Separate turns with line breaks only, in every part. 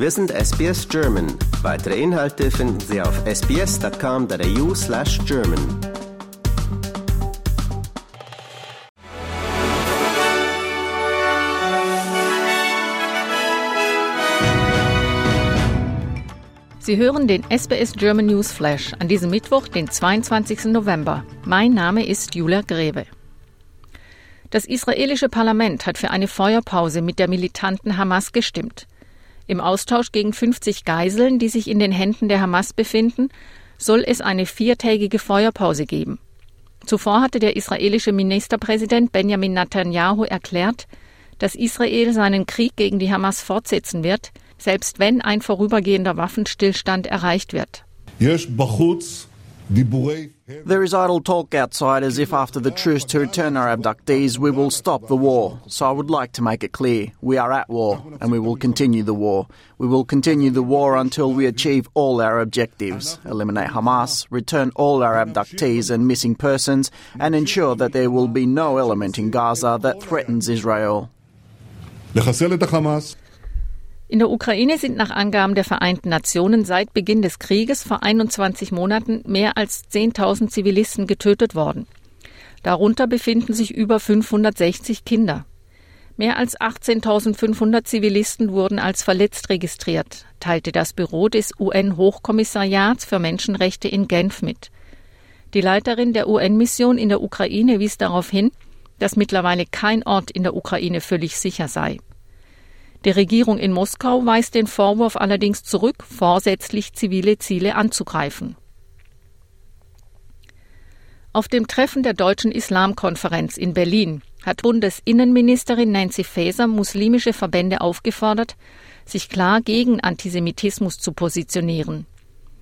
Wir sind SBS German. Weitere Inhalte finden Sie auf sbs.com.au slash German.
Sie hören den SBS German News Flash an diesem Mittwoch, den 22. November. Mein Name ist Julia Grebe. Das israelische Parlament hat für eine Feuerpause mit der militanten Hamas gestimmt. Im Austausch gegen 50 Geiseln, die sich in den Händen der Hamas befinden, soll es eine viertägige Feuerpause geben. Zuvor hatte der israelische Ministerpräsident Benjamin Netanyahu erklärt, dass Israel seinen Krieg gegen die Hamas fortsetzen wird, selbst wenn ein vorübergehender Waffenstillstand erreicht wird.
There is idle talk outside as if after the truce to return our abductees we will stop the war. So I would like to make it clear we are at war and we will continue the war. We will continue the war until we achieve all our objectives eliminate Hamas, return all our abductees and missing persons, and ensure that there will be no element in Gaza that threatens Israel.
In der Ukraine sind nach Angaben der Vereinten Nationen seit Beginn des Krieges vor 21 Monaten mehr als 10.000 Zivilisten getötet worden. Darunter befinden sich über 560 Kinder. Mehr als 18.500 Zivilisten wurden als verletzt registriert, teilte das Büro des UN-Hochkommissariats für Menschenrechte in Genf mit. Die Leiterin der UN-Mission in der Ukraine wies darauf hin, dass mittlerweile kein Ort in der Ukraine völlig sicher sei. Die Regierung in Moskau weist den Vorwurf allerdings zurück, vorsätzlich zivile Ziele anzugreifen. Auf dem Treffen der Deutschen Islamkonferenz in Berlin hat Bundesinnenministerin Nancy Faeser muslimische Verbände aufgefordert, sich klar gegen Antisemitismus zu positionieren.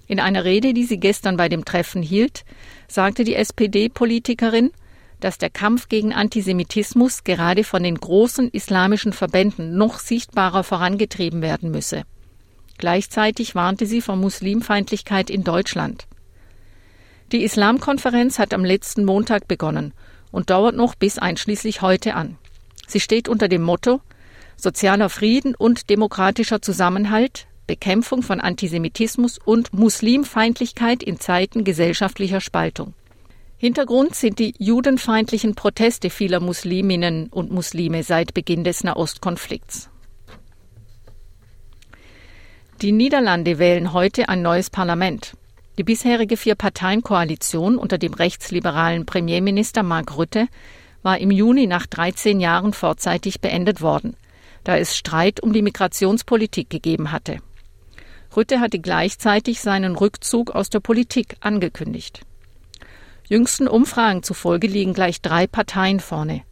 In einer Rede, die sie gestern bei dem Treffen hielt, sagte die SPD-Politikerin, dass der Kampf gegen Antisemitismus gerade von den großen islamischen Verbänden noch sichtbarer vorangetrieben werden müsse. Gleichzeitig warnte sie vor Muslimfeindlichkeit in Deutschland. Die Islamkonferenz hat am letzten Montag begonnen und dauert noch bis einschließlich heute an. Sie steht unter dem Motto Sozialer Frieden und demokratischer Zusammenhalt, Bekämpfung von Antisemitismus und Muslimfeindlichkeit in Zeiten gesellschaftlicher Spaltung. Hintergrund sind die judenfeindlichen Proteste vieler Musliminnen und Muslime seit Beginn des Nahostkonflikts. Die Niederlande wählen heute ein neues Parlament. Die bisherige Vier-Parteien-Koalition unter dem rechtsliberalen Premierminister Mark Rutte war im Juni nach 13 Jahren vorzeitig beendet worden, da es Streit um die Migrationspolitik gegeben hatte. Rutte hatte gleichzeitig seinen Rückzug aus der Politik angekündigt. Jüngsten Umfragen zufolge liegen gleich drei Parteien vorne.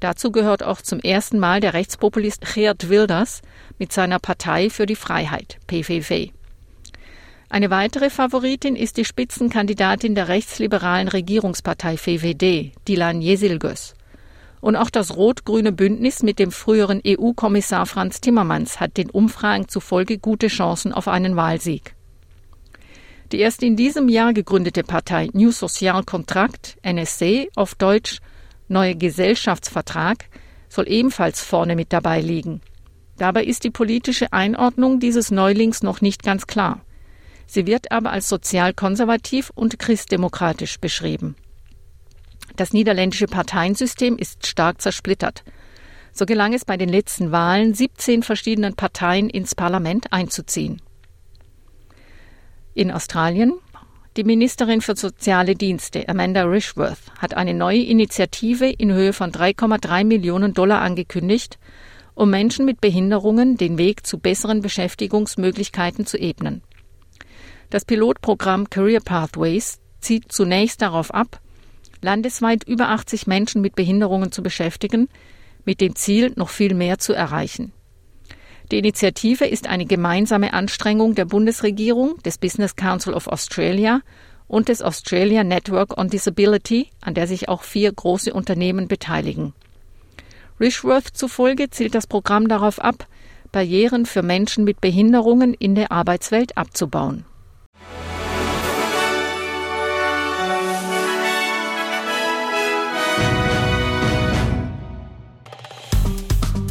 Dazu gehört auch zum ersten Mal der Rechtspopulist Geert Wilders mit seiner Partei für die Freiheit, PVV. Eine weitere Favoritin ist die Spitzenkandidatin der rechtsliberalen Regierungspartei VVD, Dilan Yesilgöz. Und auch das rot-grüne Bündnis mit dem früheren EU-Kommissar Franz Timmermans hat den Umfragen zufolge gute Chancen auf einen Wahlsieg. Die erst in diesem Jahr gegründete Partei New Social Contract, NSC auf Deutsch Neue Gesellschaftsvertrag, soll ebenfalls vorne mit dabei liegen. Dabei ist die politische Einordnung dieses Neulings noch nicht ganz klar. Sie wird aber als sozial-konservativ und christdemokratisch beschrieben. Das niederländische Parteiensystem ist stark zersplittert. So gelang es bei den letzten Wahlen 17 verschiedenen Parteien ins Parlament einzuziehen. In Australien die Ministerin für soziale Dienste, Amanda Rishworth, hat eine neue Initiative in Höhe von 3,3 Millionen Dollar angekündigt, um Menschen mit Behinderungen den Weg zu besseren Beschäftigungsmöglichkeiten zu ebnen. Das Pilotprogramm Career Pathways zieht zunächst darauf ab, landesweit über 80 Menschen mit Behinderungen zu beschäftigen, mit dem Ziel, noch viel mehr zu erreichen. Die Initiative ist eine gemeinsame Anstrengung der Bundesregierung, des Business Council of Australia und des Australia Network on Disability, an der sich auch vier große Unternehmen beteiligen. Rishworth zufolge zielt das Programm darauf ab, Barrieren für Menschen mit Behinderungen in der Arbeitswelt abzubauen.